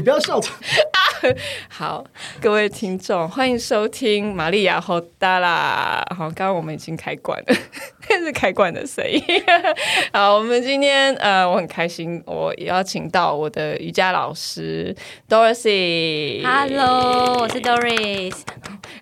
你不要笑场。好，各位听众，欢迎收听玛利亚和达啦。好，刚刚我们已经开关了，这 是开关的声音。好，我们今天呃，我很开心，我邀请到我的瑜伽老师 Dorothy。Hello，我是 Doris。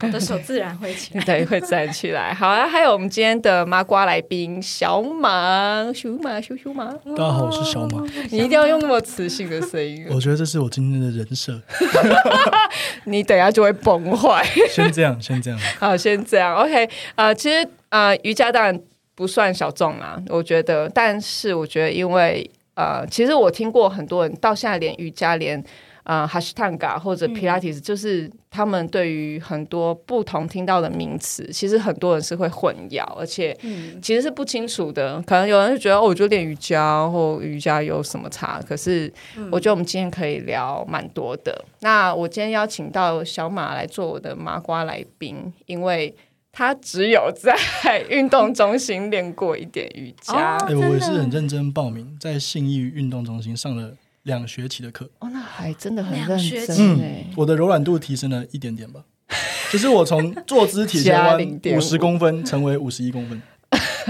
我的手自然会起来，对，会自然起来。好啊，还有我们今天的麻瓜来宾小马，小马，小小马。大家好，我是小马。你一定要用那么磁性的声音。我觉得这是我今天的人设。你等下就会崩坏。先这样，先这样。好，先这样。OK，啊、呃，其实啊、呃，瑜伽当然不算小众啊，我觉得。但是我觉得，因为呃，其实我听过很多人到现在连瑜伽连。啊，哈斯坦加或者皮拉提斯，就是他们对于很多不同听到的名词，其实很多人是会混淆，而且其实是不清楚的。可能有人就觉得，哦，我就练瑜伽或瑜伽有什么差？可是我觉得我们今天可以聊蛮多的。那我今天邀请到小马来做我的麻瓜来宾，因为他只有在 运动中心练过一点瑜伽。哎，我也是很认真报名，在信义运动中心上了。两学期的课哦，那还真的很认真哎、嗯！我的柔软度提升了一点点吧，就是我从坐姿体前弯 五十公分成为五十一公分。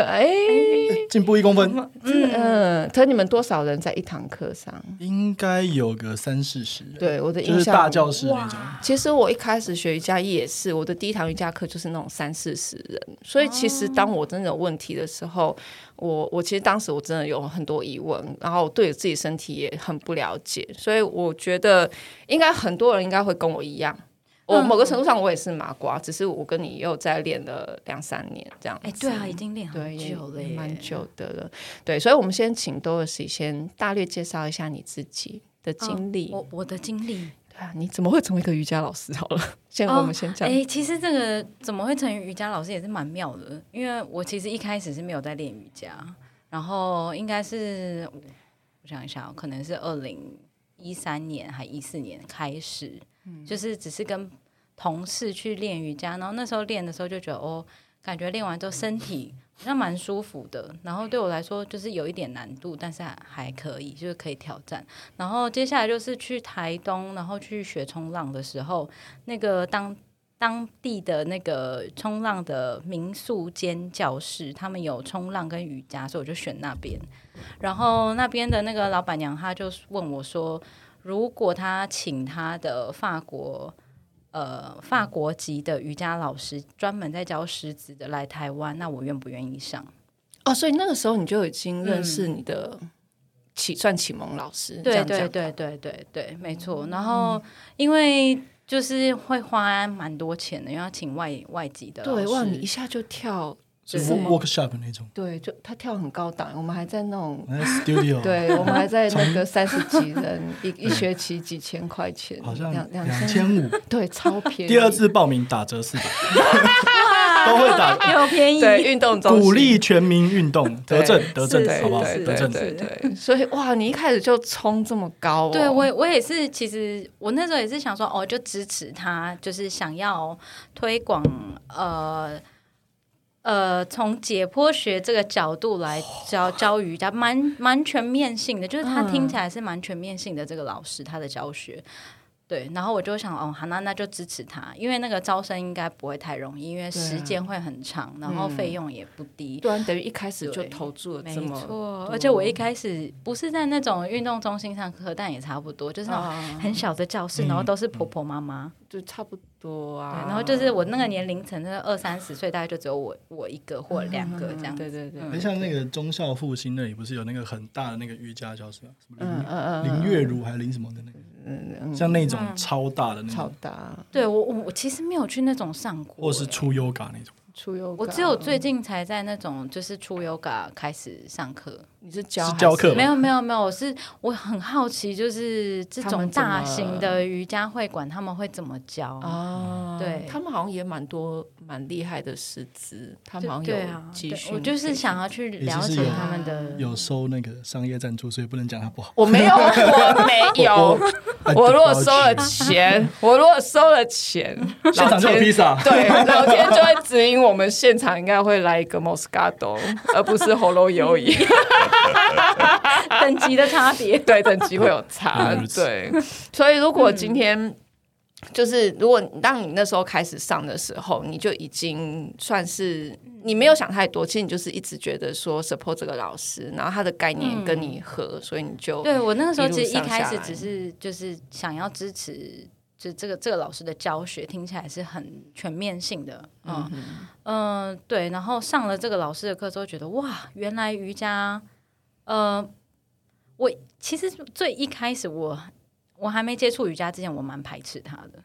哎，进步一公分。嗯嗯，可你们多少人在一堂课上？应该有个三四十人。对，我的印象，就是大教室那种。其实我一开始学瑜伽也是，我的第一堂瑜伽课就是那种三四十人。所以其实当我真的有问题的时候，我我其实当时我真的有很多疑问，然后对自己身体也很不了解。所以我觉得应该很多人应该会跟我一样。我某个程度上我也是麻瓜，只是我跟你又在练了两三年这样。哎，对啊，已经练很久了，蛮久的了。对，所以，我们先请 Doris 先大略介绍一下你自己的经历。我我的经历，对啊，你怎么会成为一个瑜伽老师？好了，先我们先讲。哎，其实这个怎么会成为瑜伽老师也是蛮妙的，因为我其实一开始是没有在练瑜伽，然后应该是我想一下，可能是二零一三年还一四年开始。就是只是跟同事去练瑜伽，然后那时候练的时候就觉得哦，感觉练完之后身体好像蛮舒服的。然后对我来说就是有一点难度，但是还可以，就是可以挑战。然后接下来就是去台东，然后去学冲浪的时候，那个当当地的那个冲浪的民宿兼教室，他们有冲浪跟瑜伽，所以我就选那边。然后那边的那个老板娘，她就问我说。如果他请他的法国呃法国籍的瑜伽老师专门在教师资的来台湾，那我愿不愿意上？哦，所以那个时候你就已经认识你的启、嗯、算启蒙老师，对对对对对对，没错。然后因为就是会花蛮多钱的，因为要请外外籍的对，哇，你一下就跳。是 workshop 那种，对，就他跳很高档，我们还在那种 studio，对，我们还在那个三十几人，一一学期几千块钱，好像两两千五，对，超便宜。第二次报名打折四百，都会打，又便宜。对，运动中鼓励全民运动，德政德政，好不好？德政对对。所以哇，你一开始就冲这么高，对我我也是，其实我那时候也是想说，哦，就支持他，就是想要推广呃。呃，从解剖学这个角度来教教瑜伽，蛮蛮全面性的，就是他听起来是蛮全面性的。这个老师他的教学。对，然后我就想，哦，好，那那就支持他，因为那个招生应该不会太容易，因为时间会很长，然后费用也不低。对，等于一开始就投注了这么，没错。而且我一开始不是在那种运动中心上课，但也差不多，就是那种很小的教室，然后都是婆婆妈妈，就差不多啊。然后就是我那个年龄层，那二三十岁，大概就只有我我一个或两个这样。对对对。很像那个忠孝复兴那里不是有那个很大的那个瑜伽教室吗？嗯嗯嗯，林月如还是林什么的那个？嗯，像那种超大的那种，超大。对我我我其实没有去那种上过，或是出 Yoga 那种。出 Yoga，我只有最近才在那种就是出 Yoga 开始上课。你是教是教课？没有没有没有，我是我很好奇，就是这种大型的瑜伽会馆他们会怎么教啊？对，他们好像也蛮多蛮厉害的师资，他们好像有集训。我就是想要去了解他们的，有收那个商业赞助，所以不能讲他不好。我 没有，我没有。我如果收了钱，我如果收了钱，现场就有披萨。对，老天就会指引我们现场应该会来一个 Moscato，而不是喉咙油饮。等级的差别，对，等级会有差。对，所以如果今天。嗯。就是，如果当你那时候开始上的时候，你就已经算是你没有想太多，其实你就是一直觉得说 support 这个老师，然后他的概念跟你合，嗯、所以你就对我那个时候其实一开始只是就是想要支持，就这个这个老师的教学听起来是很全面性的，嗯嗯、呃，对，然后上了这个老师的课之后，觉得哇，原来瑜伽，呃，我其实最一开始我。我还没接触瑜伽之前，我蛮排斥它的。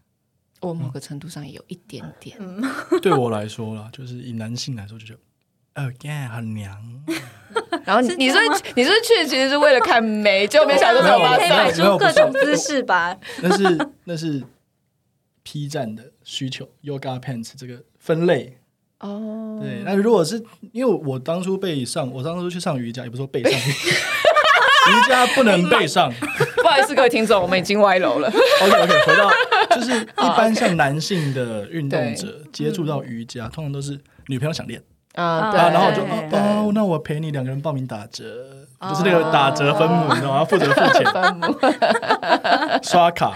我某个程度上也有一点点。嗯、对我来说啦，就是以男性来说，就觉得哦耶，很娘。然后你你说你说去其实是为了看美，就没想到 可以摆出各种姿势吧？那是那是 P 站的需求，Yoga Pants 这个分类哦。对，那如果是因为我当初被上，我当初去上瑜伽，也不是说被上。瑜伽不能背上，不好意思，各位听众，我们已经歪楼了。OK OK，回到就是一般像男性的运动者接触到瑜伽，通常都是女朋友想练啊，对，然后我就哦，那我陪你两个人报名打折，就是那个打折分母，你知道吗？负责付钱分母，刷卡，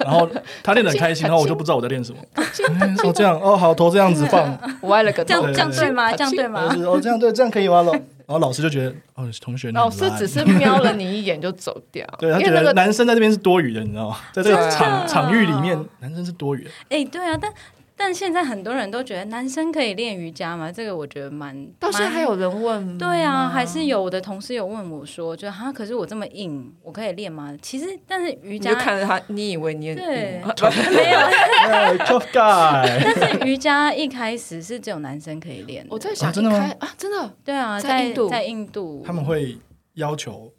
然后他练得很开心，然后我就不知道我在练什么。说，这样哦，好，头这样子放，歪了个头，这样对吗？这样对吗？哦，这样对，这样可以吗？然后老师就觉得，哦，同学，老师只是瞄了你一眼就走掉。对，他觉得男生在这边是多余的，你知道吗？在这个场场域里面，男生是多余的。哎，对啊，但。但现在很多人都觉得男生可以练瑜伽吗？这个我觉得蛮……到现在还有人问？对啊，还是有的同事有问我说，就哈，可是我这么硬，我可以练吗？其实，但是瑜伽，你就看着他，你以为你对没有 tough guy。但是瑜伽一开始是只有男生可以练。我在想，真的吗？啊，真的？对啊，在印度，在印度，他们会要求。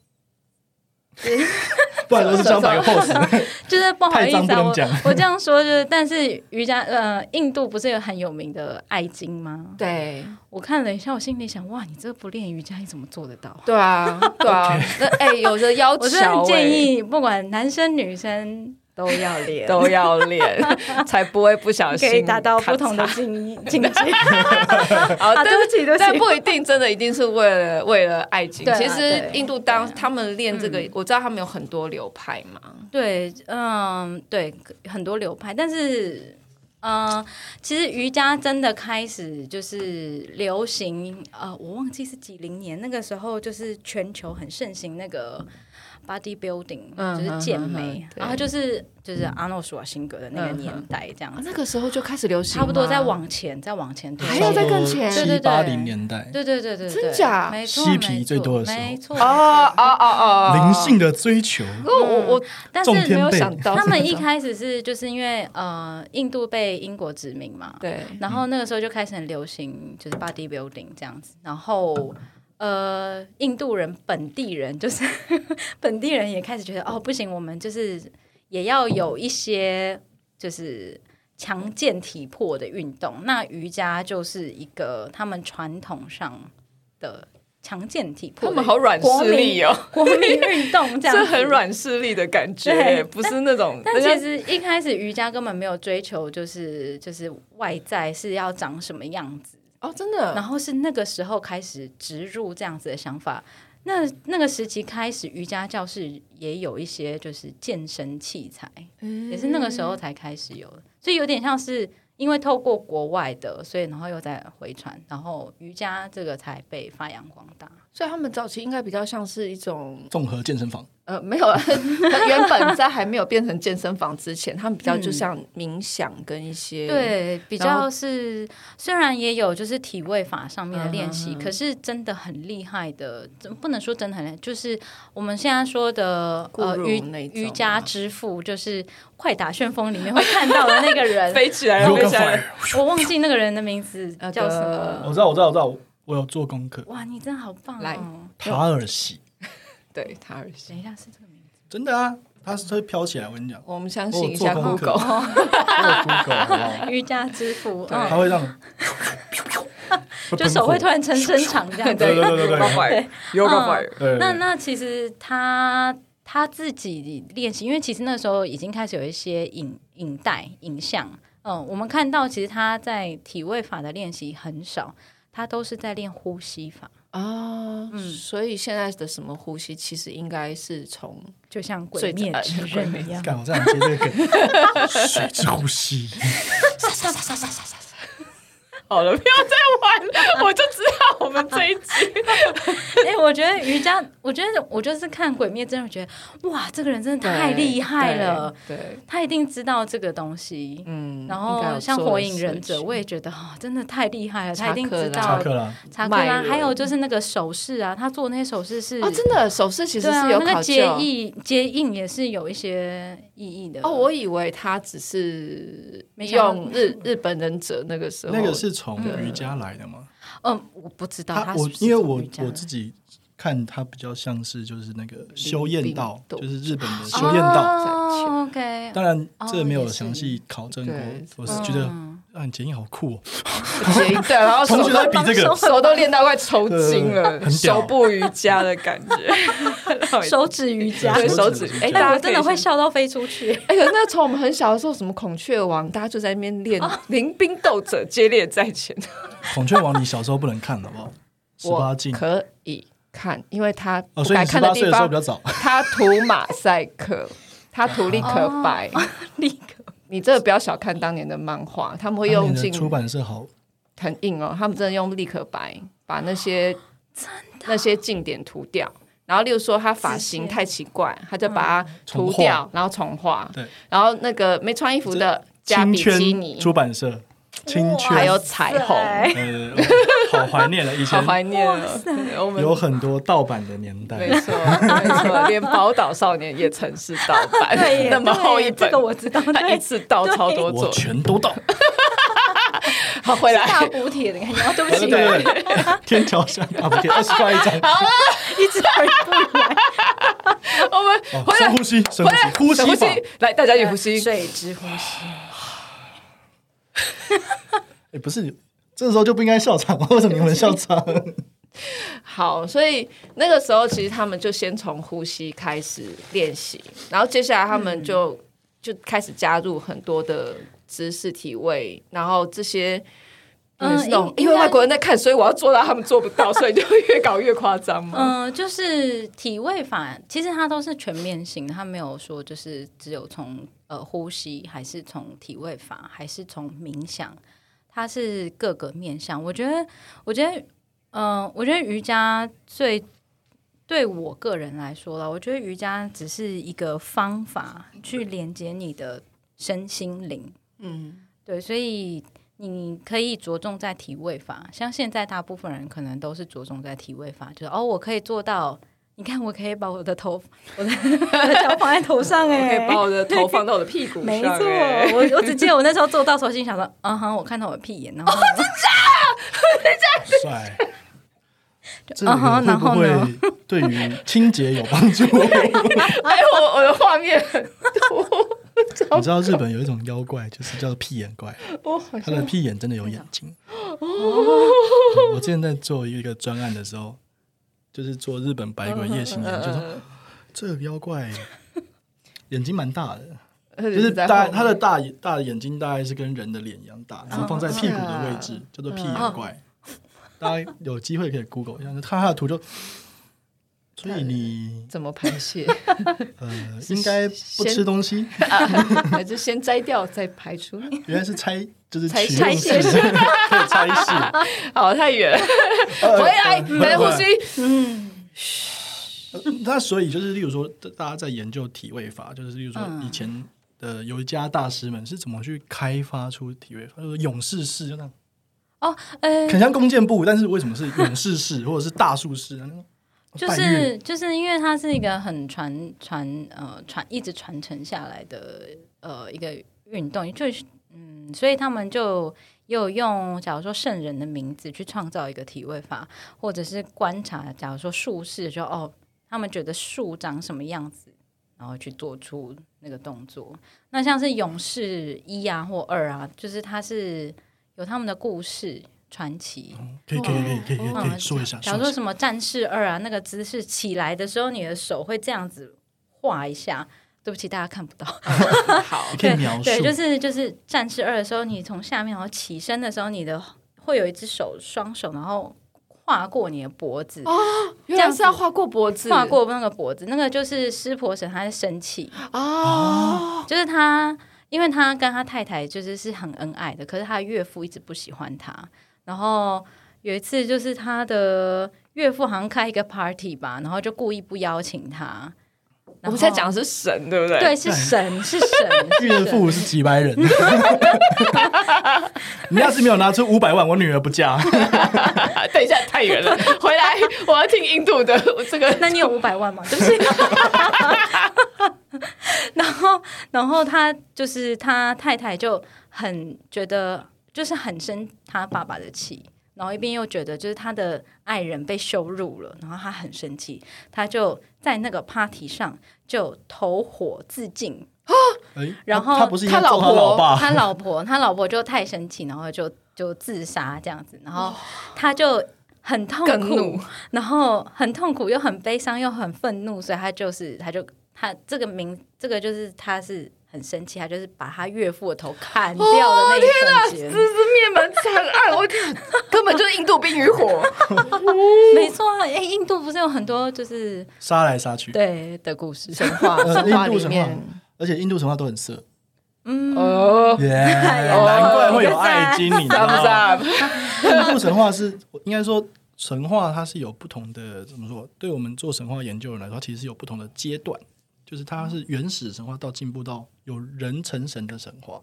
不然都是这样摆个 pose，就是不好意思啊，我我这样说就是，但是瑜伽呃，印度不是有很有名的爱经吗？对，我看了一下，我心里想，哇，你这个不练瑜伽，你怎么做得到？对啊，对啊，那 哎，有的要求，我建议不管男生女生。都要练，都要练，才不会不小心 可以达到不同的境 境界。好，对不起，对不起，但不一定真的一定是为了为了爱情。其实印度当他们练这个，我知道他们有很多流派嘛。对，嗯，对，很多流派。但是，嗯，其实瑜伽真的开始就是流行，呃，我忘记是几零年，那个时候就是全球很盛行那个。Body building 就是健美，然后就是就是阿诺索瓦辛格的那个年代这样，那个时候就开始流行，差不多再往前，再往前，还要再更前，对对对。八零年代，对对对对，真假？没错，嬉皮最多的时候，没错，哦哦哦哦，灵性的追求。我我我，但是没有想到，他们一开始是就是因为呃，印度被英国殖民嘛，对，然后那个时候就开始很流行，就是 body building 这样子，然后。呃，印度人本地人就是 本地人也开始觉得哦，不行，我们就是也要有一些就是强健体魄的运动。那瑜伽就是一个他们传统上的强健体魄，他们好软势力哦，国民运动这样，这很软势力的感觉，不是那种。但，但其实一开始瑜伽根本没有追求，就是就是外在是要长什么样子。哦，真的。然后是那个时候开始植入这样子的想法。那那个时期开始，瑜伽教室也有一些就是健身器材，嗯、也是那个时候才开始有的。所以有点像是因为透过国外的，所以然后又再回传，然后瑜伽这个才被发扬光大。所以他们早期应该比较像是一种综合健身房。呃，没有，他原本在还没有变成健身房之前，他们比较就像冥想跟一些、嗯、对，比较是虽然也有就是体位法上面的练习，嗯、可是真的很厉害的，不能说真的很厉害，就是我们现在说的呃瑜瑜伽之父，就是《快打旋风》里面会看到的那个人 飞起来了，飞起来了，我忘记那个人的名字叫什么，我知道，我知道，我知道，我有做功课。哇，你真的好棒、哦！来，塔尔西。对，塔尔西，等一下是这个名字，真的啊，它是会飘起来。我跟你讲，我们相信一下 Google，瑜伽之父，它会让，就手会突然伸伸长这样。子，对对对对。对，有个 fire。那那其实他他自己练习，因为其实那时候已经开始有一些影影带、影像。嗯，我们看到其实他在体位法的练习很少，他都是在练呼吸法啊。嗯，所以现在的什么呼吸，其实应该是从就像鬼灭之刃一样。这样接这个水之呼吸。好了，不要再玩了，我就知道我们这一集。哎、欸，我觉得瑜伽，我觉得我就是看《鬼灭》，真的觉得哇，这个人真的太厉害了。对，对他一定知道这个东西。嗯，然后像《火影忍者》，我也觉得哦，真的太厉害了，他一定知道。查克拉，查克拉，还有就是那个手势啊，他做那些手势是哦，真的手势其实是有。那个接印接印也是有一些意义的。哦，我以为他只是用日日本忍者那个时候那个是。从瑜伽来的吗？嗯，我不知道。他我因为我我自己看他比较像是就是那个修验道，就是日本的修验道。OK，当然这没有详细考证过。我是觉得啊，你结印好酷哦！对，然后 同学在比这个，手都练到快抽筋了，手部瑜伽的感觉，手指瑜伽，手指哎，大家真的会笑到飞出去。哎，那从我们很小的时候，什么孔雀王，大家就在那边练临兵斗者，接力在前。孔雀王，你小时候不能看，好不好？十八禁可以看，因为他哦，所以十八岁的时候比较早。他涂马赛克，他涂立可白，立可。你这个不要小看当年的漫画，他们会用尽出版社好很硬哦，他们真的用立可白把那些那些经典涂掉。然后，例如说他发型太奇怪，他就把它涂掉，然后重画。对，然后那个没穿衣服的加比基尼出版社。青春。还有彩虹，呃，好怀念了，以前。好怀念了，有很多盗版的年代，没错，没错，连宝岛少年也曾是盗版，那么厚一本，这个我知道，他一次盗超多作，我全都盗。好，回来。大补帖的感觉，对不起，天桥上大补贴二十块一张，好了，一直回不来，我们回来。呼吸，深呼吸，呼吸，来，大家一起呼吸，水之呼吸。哎，不是，这个时候就不应该笑场，为什么你们笑场？好，所以那个时候其实他们就先从呼吸开始练习，然后接下来他们就、嗯、就开始加入很多的姿势体位，然后这些嗯，因为外国人在看，所以我要做到他们做不到，所以就越搞越夸张嘛。嗯，就是体位法，其实它都是全面性的，它没有说就是只有从呃呼吸，还是从体位法，还是从冥想。它是各个面向，我觉得，我觉得，嗯、呃，我觉得瑜伽最对我个人来说了，我觉得瑜伽只是一个方法去连接你的身心灵，嗯，对，所以你可以着重在体位法，像现在大部分人可能都是着重在体位法，就是哦，我可以做到。你看，我可以把我的头，我的 脚放在头上哎，我可以把我的头放到我的屁 股上。没错，我我只记得我那时候做到时候，心想说，嗯哼，我看到我的屁眼，然后哦，真假？帅。嗯哼，然后呢？对于清洁有帮助。哎，我我的画面很多。你知道日本有一种妖怪，就是叫做屁眼怪。他的屁眼真的有眼睛。哦。我之前在做一个专案的时候。就是做日本百鬼夜行人，就说这个妖怪 眼睛蛮大的，就是大他的大大眼睛大概是跟人的脸一样大，然后放在屁股的位置，叫做屁眼怪。大家有机会可以 Google 一下，看他的图就。所以你怎么排泄？呃，应该不吃东西，还是先摘掉再排出？原来是拆，就是拆拆卸，可以拆卸。好，太远了，回来，来呼吸。嗯，那所以就是，例如说，大家在研究体位法，就是例如说，以前的瑜伽大师们是怎么去开发出体位法？就是勇士式，就那样。哦，呃，很像弓箭步，但是为什么是勇士式，或者是大树式？就是就是因为它是一个很传传呃传一直传承下来的呃一个运动，就是嗯，所以他们就又用假如说圣人的名字去创造一个体位法，或者是观察，假如说术士就哦，他们觉得树长什么样子，然后去做出那个动作。那像是勇士一啊或二啊，就是他是有他们的故事。传奇，可以可以可以可以可以说一下。假如说什么战士二啊，那个姿势起来的时候，你的手会这样子画一下。对不起，大家看不到。好，可以描述。对，就是就是战士二的时候，你从下面然后起身的时候，你的会有一只手双手，然后划过你的脖子。哦，这样是要划过脖子，划过那个脖子，那个就是湿婆神，他在生气。哦，就是他，因为他跟他太太就是是很恩爱的，可是他岳父一直不喜欢他。然后有一次，就是他的岳父好像开一个 party 吧，然后就故意不邀请他。我们现在讲的是神，对不对？对，是神，是神。岳父是几百人。你要是没有拿出五百万，我女儿不嫁。等一下，太远了，回来我要听印度的这个。那你有五百万吗？对不起。然后，然后他就是他太太就很觉得，就是很生他爸爸的气。然后一边又觉得就是他的爱人被羞辱了，然后他很生气，他就在那个 party 上就投火自尽啊！然后他，他老婆，他老婆，他老婆就太生气，然后就就自杀这样子，然后他就很痛苦，然后很痛苦又很悲伤又很愤怒，所以他就是他就他这个名这个就是他是。很生气，他就是把他岳父的头砍掉的那一瞬间，这是灭门惨案！我天，根本就是印度冰与火。没错啊，哎，印度不是有很多就是杀来杀去对的故事神话，神话里面，而且印度神话都很色。嗯哦，难怪会有爱精，你知道吗？印度神话是应该说神话，它是有不同的怎么说？对我们做神话研究的人来说，它其实是有不同的阶段。就是它是原始神话到进步到有人成神的神话，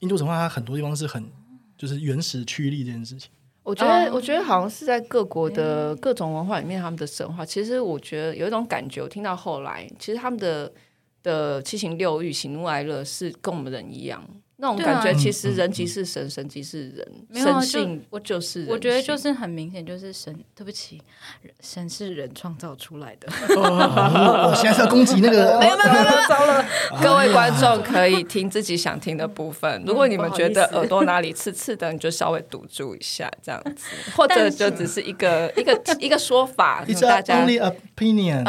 印度神话它很多地方是很就是原始驱力这件事情。我觉得，我觉得好像是在各国的各种文化里面，他们的神话其实我觉得有一种感觉，我听到后来，其实他们的的七情六欲、喜怒哀乐是跟我们人一样。那种感觉，其实人即是神，神即是人，神性我就是。我觉得就是很明显，就是神。对不起，神是人创造出来的。我现在是要攻击那个，没有没有没有，糟了！各位观众可以听自己想听的部分。如果你们觉得耳朵哪里刺刺的，你就稍微堵住一下，这样子，或者就只是一个一个一个说法，大家。Only opinion，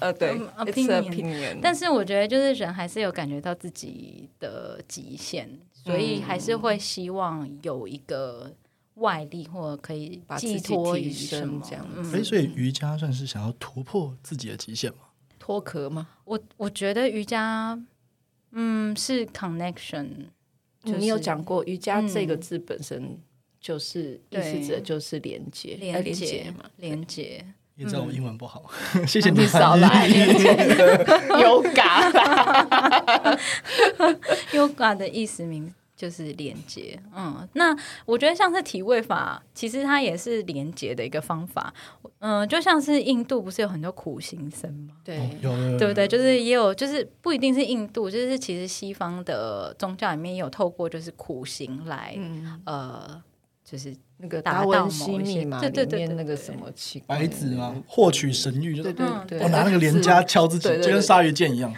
呃对，opinion。但是我觉得，就是人还是有感觉到自己的极限。所以还是会希望有一个外力，或者可以寄托于什么这样。嗯，欸，所以瑜伽算是想要突破自己的极限吗？脱壳吗？我我觉得瑜伽，嗯，是 connection。就是，你有讲过瑜伽这个字本身就是意思指的就是连接，连接嘛，连接。也知道我英文不好，嗯、谢谢你少来。Yoga Yoga 的意思名就是连接。嗯，那我觉得像是体位法，其实它也是连接的一个方法。嗯，就像是印度不是有很多苦行僧吗？对，有，对不对？就是也有，就是不一定是印度，就是其实西方的宗教里面也有透过就是苦行来，嗯、呃，就是。那个达文西密码里面那个什么奇怪白纸吗？获取神諭，对对对，我拿那个连枷敲自己，就跟鲨鱼剑一样，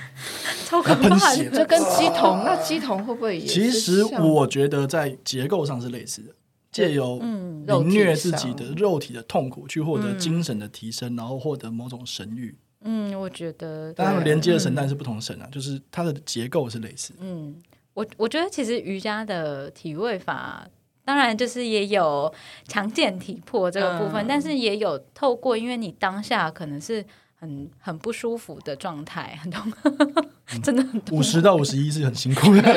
超可怕，就跟鸡童。那鸡童会不会也？其实我觉得在结构上是类似的，借由凌虐自己的肉体的痛苦，去获得精神的提升，然后获得某种神域。嗯，我觉得，但他们连接的神但是不同神啊，就是它的结构是类似。嗯，我我觉得其实瑜伽的体位法。当然，就是也有强健体魄这个部分，嗯、但是也有透过，因为你当下可能是很很不舒服的状态，很痛，真的很痛。五十到五十一是很辛苦的，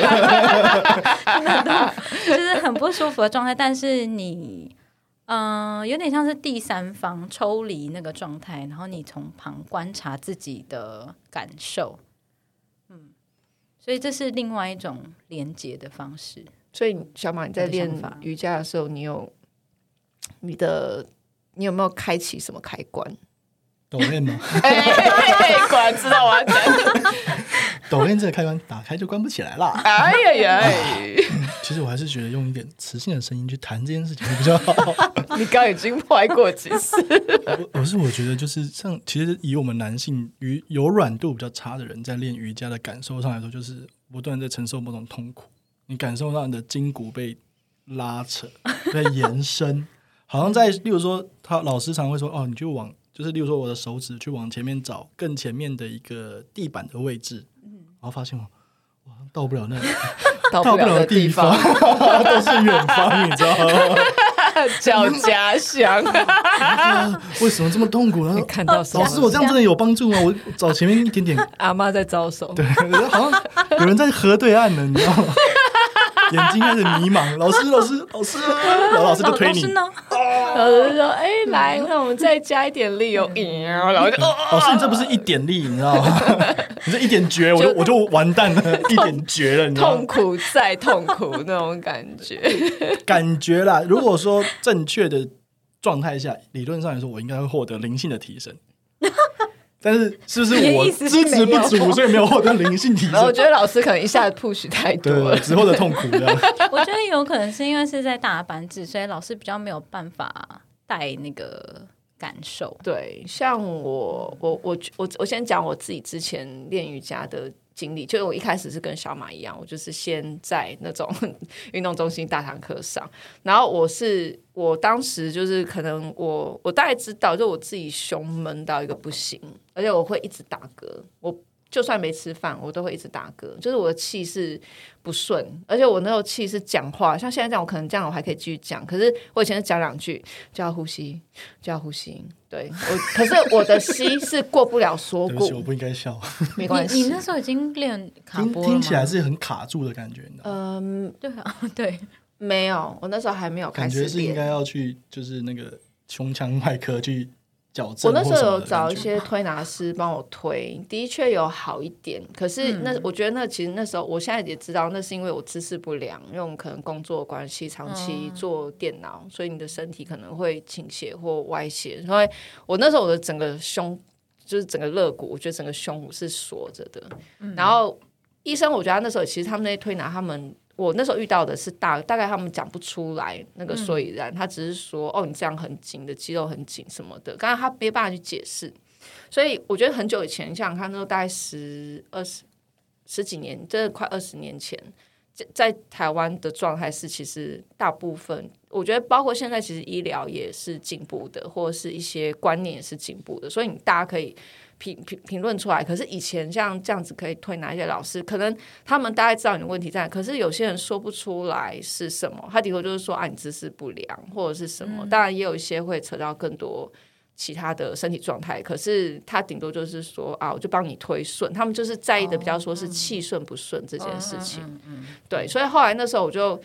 就是很不舒服的状态。但是你，嗯、呃，有点像是第三方抽离那个状态，然后你从旁观察自己的感受，嗯，所以这是另外一种连接的方式。所以，小马，你在练瑜伽的时候，你有你的，你有没有开启什么开关？抖音吗？果然知道我要讲。抖音这个开关打开就关不起来了。哎呀呀！其实我还是觉得用一点磁性的声音去谈这件事情会比较好。你刚已经拍过几次。我是我觉得就是像，其实以我们男性与柔软度比较差的人在练瑜伽的感受上来说，就是不断在承受某种痛苦。你感受到你的筋骨被拉扯、被延伸，好像在，例如说，他老师常会说：“哦，你就往就是例如说我的手指去往前面找更前面的一个地板的位置，然后发现我哇到不了那里，到不了的地方都是远方，你知道吗？叫家乡，为什么这么痛苦呢？看到老师，我这样真的有帮助吗？我找前面一点点，阿妈在招手，对，好像有人在河对岸呢，你知道吗？眼睛开始迷茫，老师，老师，老师，然后老师就推你，老师就说：“哎，来，那我们再加一点力哦。”然后就，老师，你这不是一点力，你知道吗？你这一点绝，我就我就完蛋了，一点绝了，你知道吗？痛苦再痛苦那种感觉，感觉啦。如果说正确的状态下，理论上来说，我应该会获得灵性的提升。但是是不是我 资质不足，所以没有获得灵性提升？我觉得老师可能一下子 push 太多了，只获得痛苦的。我觉得有可能是因为是在大班制，所以老师比较没有办法带那个感受。对，像我，我，我，我，我先讲我自己之前练瑜伽的。经历就是我一开始是跟小马一样，我就是先在那种 运动中心大堂课上，然后我是我当时就是可能我我大概知道，就我自己胸闷到一个不行，而且我会一直打嗝，我。就算没吃饭，我都会一直打嗝，就是我的气是不顺，而且我那时候气是讲话，像现在这样，我可能这样我还可以继续讲，可是我以前是讲两句就要呼吸，就要呼吸，对。我，可是我的吸是过不了锁骨，我不应该笑，没关系，你那时候已经练卡波了听，听起来是很卡住的感觉，嗯，对啊，对，没有，我那时候还没有开始，感觉是应该要去，就是那个胸腔外科去。我那时候有找一些推拿师帮我推，的确有好一点。可是那我觉得那其实那时候，我现在也知道，那是因为我姿势不良，因为我们可能工作关系长期做电脑，所以你的身体可能会倾斜或歪斜。所以我那时候我的整个胸就是整个肋骨，我觉得整个胸是锁着的。然后医生，我觉得那时候其实他们那些推拿他们。我那时候遇到的是大大概他们讲不出来那个所以然，他只是说哦，你这样很紧的肌肉很紧什么的，刚刚他没办法去解释，所以我觉得很久以前，像他那时候大概十二十十几年，这快二十年前，在在台湾的状态是，其实大部分我觉得包括现在，其实医疗也是进步的，或者是一些观念也是进步的，所以你大家可以。评评评论出来，可是以前像这样子可以推拿一些老师，可能他们大概知道你的问题在哪，可是有些人说不出来是什么，他顶多就是说啊，你姿势不良或者是什么，当然也有一些会扯到更多其他的身体状态，可是他顶多就是说啊，我就帮你推顺，他们就是在意的比较说是气顺不顺这件事情，对，所以后来那时候我就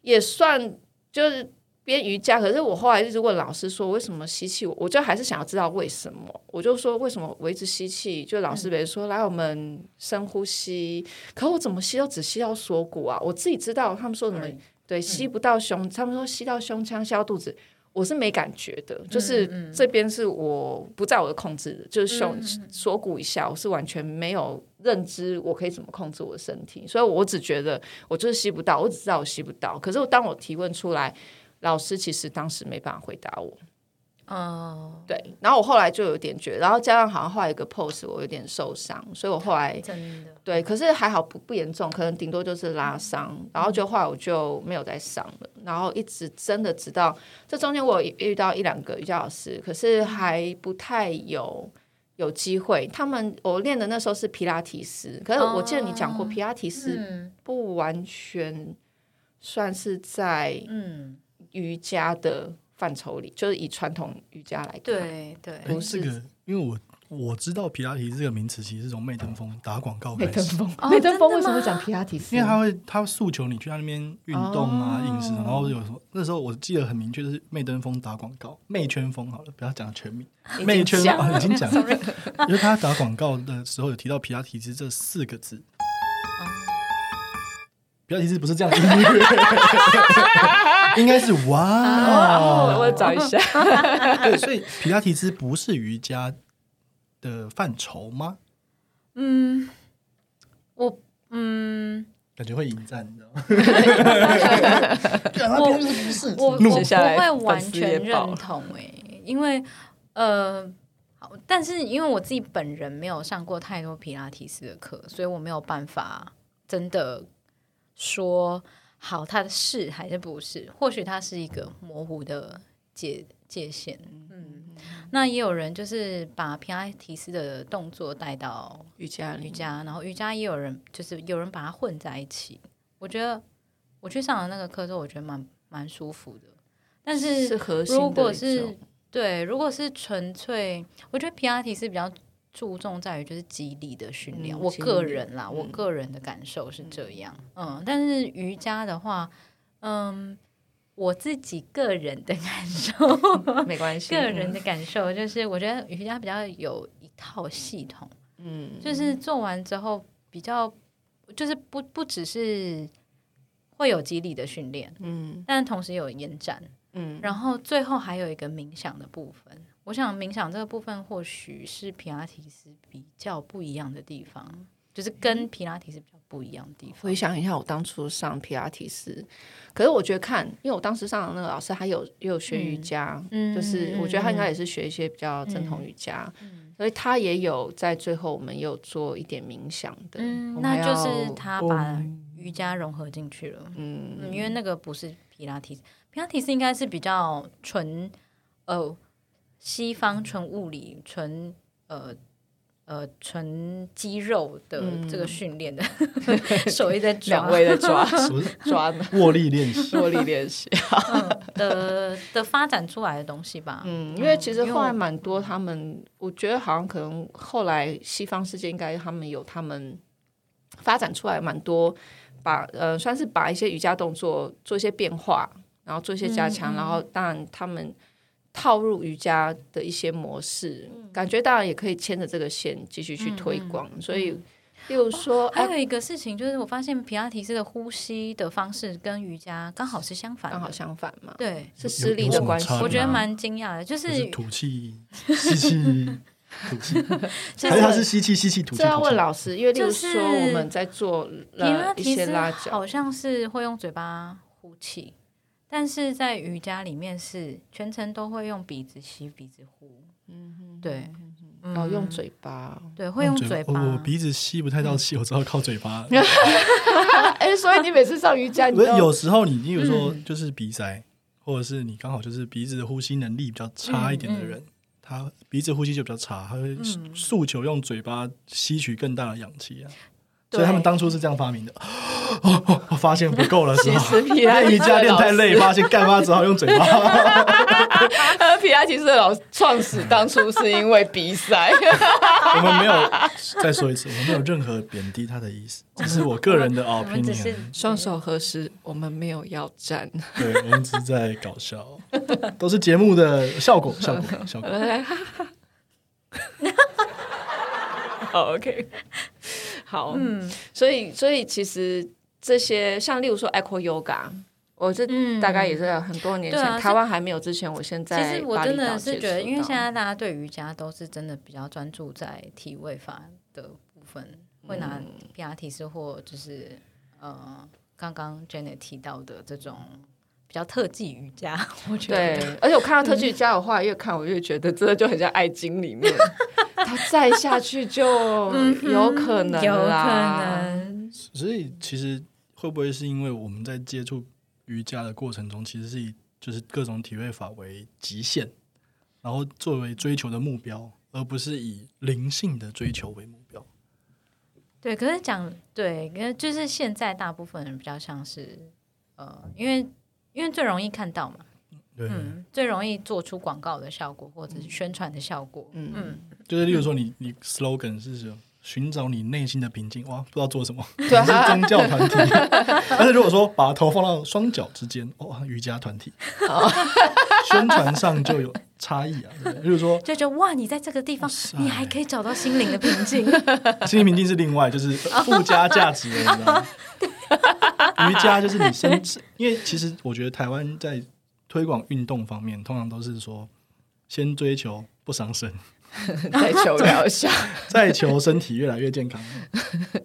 也算就是。编瑜伽，可是我后来一直问老师说，为什么吸气？我就还是想要知道为什么。我就说，为什么我一直吸气？就老师别说、嗯、来，我们深呼吸。可我怎么吸都只吸到锁骨啊！我自己知道他们说什么，对，对，吸不到胸。他们说吸到胸腔，吸到肚子，我是没感觉的。就是这边是我不在我的控制的，就是胸锁骨以下，我是完全没有认知，我可以怎么控制我的身体。所以我只觉得我就是吸不到，我只知道我吸不到。可是当我提问出来。老师其实当时没办法回答我，哦，oh. 对，然后我后来就有点觉得，然后加上好像画一个 pose，我有点受伤，所以我后来真的对，可是还好不不严重，可能顶多就是拉伤，嗯、然后就后来我就没有再上了，然后一直真的直到这中间我有遇到一两个瑜伽老师，可是还不太有有机会，他们我练的那时候是皮拉提斯，可是我记得你讲过皮拉提斯不完全算是在嗯。瑜伽的范畴里，就是以传统瑜伽来看，对对，不是这个，因为我我知道皮拉提这个名词，其实是从媚登峰打广告开始。媚登峰，媚登峰为什么会讲皮拉提？因为他会他诉求你去他那边运动啊、饮食，然后有时候那时候我记得很明确，就是媚登峰打广告，媚圈风好了，不要讲全名，媚圈峰已经讲了，因为他打广告的时候有提到皮拉提斯这四个字。皮拉提斯不是这样的音乐。应该是哇，我我找一下。对，所以皮拉提斯不是瑜伽的范畴吗？嗯，我嗯，感觉会迎战，你知道吗？我不是，我我不会完全认同哎、欸，因为呃，但是因为我自己本人没有上过太多皮拉提斯的课，所以我没有办法真的说。好，它的是还是不是？或许它是一个模糊的界界限。嗯，那也有人就是把皮拉提斯的动作带到瑜伽瑜伽，然后瑜伽也有人就是有人把它混在一起。我觉得我去上了那个课之后，我觉得蛮蛮舒服的。但是如果是对，如果是纯粹，我觉得皮拉提斯比较注重在于就是肌力的训练。嗯、我个人啦，嗯、我个人的感受是这样。嗯，但是瑜伽的话，嗯。我自己个人的感受，没关系。个人的感受就是，我觉得瑜伽比较有一套系统，嗯，就是做完之后比较，就是不不只是会有肌力的训练，嗯，但同时有延展，嗯，然后最后还有一个冥想的部分。我想冥想这个部分或许是皮拉提斯比较不一样的地方。就是跟皮拉提斯比较不一样的地方。回想一下，我当初上皮拉提斯，可是我觉得看，因为我当时上的那个老师，他有也有学瑜伽，嗯、就是我觉得他应该也是学一些比较正统瑜伽，嗯、所以他也有在最后我们有做一点冥想的。嗯，那就是他把瑜伽融合进去了。嗯，因为那个不是皮拉提斯，皮拉提斯应该是比较纯呃西方纯物理纯呃。呃，纯肌肉的这个训练的，嗯、手一直在抓，两在抓 抓握力练习，握力练习的的发展出来的东西吧。嗯，因为其实后来蛮多，他们我觉得好像可能后来西方世界应该他们有他们发展出来蛮多，把呃算是把一些瑜伽动作做一些变化，然后做一些加强，嗯、然后当然他们。套入瑜伽的一些模式，嗯、感觉当然也可以牵着这个线继续去推广。嗯、所以，例如说，哦，还有一个事情就是，我发现皮拉提斯的呼吸的方式跟瑜伽刚好是相反，刚好相反嘛？对，是失力的关系。我觉得蛮惊讶的，就是，是吐气、吸气、吐气，还是他是吸气、吸气、吐气？这要问老师，因为例如说我们在做一些拉脚，好像是会用嘴巴呼气。但是在瑜伽里面是全程都会用鼻子吸鼻子呼，嗯哼，对，然后用嘴巴，对，会用嘴巴。我鼻子吸不太到气，我只好靠嘴巴。哎，所以你每次上瑜伽，你有时候你，比如说就是鼻塞，或者是你刚好就是鼻子的呼吸能力比较差一点的人，他鼻子呼吸就比较差，他会诉求用嘴巴吸取更大的氧气啊。所以他们当初是这样发明的。哦，我发现不够了，是吧？练瑜伽练太累，发现干嘛只好用嘴巴。皮拉提斯的老创始当初是因为鼻塞。我们没有再说一次，我没有任何贬低他的意思，这是我个人的 opinion。双手合十，我们没有要站。对，我们只是在搞笑，都是节目的效果，效果，效果。好，OK。好，嗯，所以，所以其实这些像例如说 Echo Yoga，我这大概也是很多年前，嗯啊、台湾还没有之前，我现在其实我真的是觉得，因为现在大家对瑜伽都是真的比较专注在体位法的部分，嗯、会拿皮拉提斯或就是呃，刚刚 Janet 提到的这种比较特技瑜伽，我觉得，对，而且我看到特技瑜伽的话，越看我越觉得真的就很像爱经里面。他再下去就有可能，有可能。所以其实会不会是因为我们在接触瑜伽的过程中，其实是以就是各种体位法为极限，然后作为追求的目标，而不是以灵性的追求为目标。对，可是讲对，因为就是现在大部分人比较像是呃，因为因为最容易看到嘛。对嗯，最容易做出广告的效果，或者是宣传的效果。嗯嗯，就是例如说你，你你 slogan 是什么？寻找你内心的平静。哇，不知道做什么，是宗教团体。但是如果说把头放到双脚之间，哇，瑜伽团体。宣传上就有差异啊。比如说，就觉得哇，你在这个地方，你还可以找到心灵的平静。心灵平静是另外，就是附加价值的，你知道吗？瑜伽就是你身，因为其实我觉得台湾在。推广运动方面，通常都是说先追求不伤身，再求疗效，再求身体越来越健康。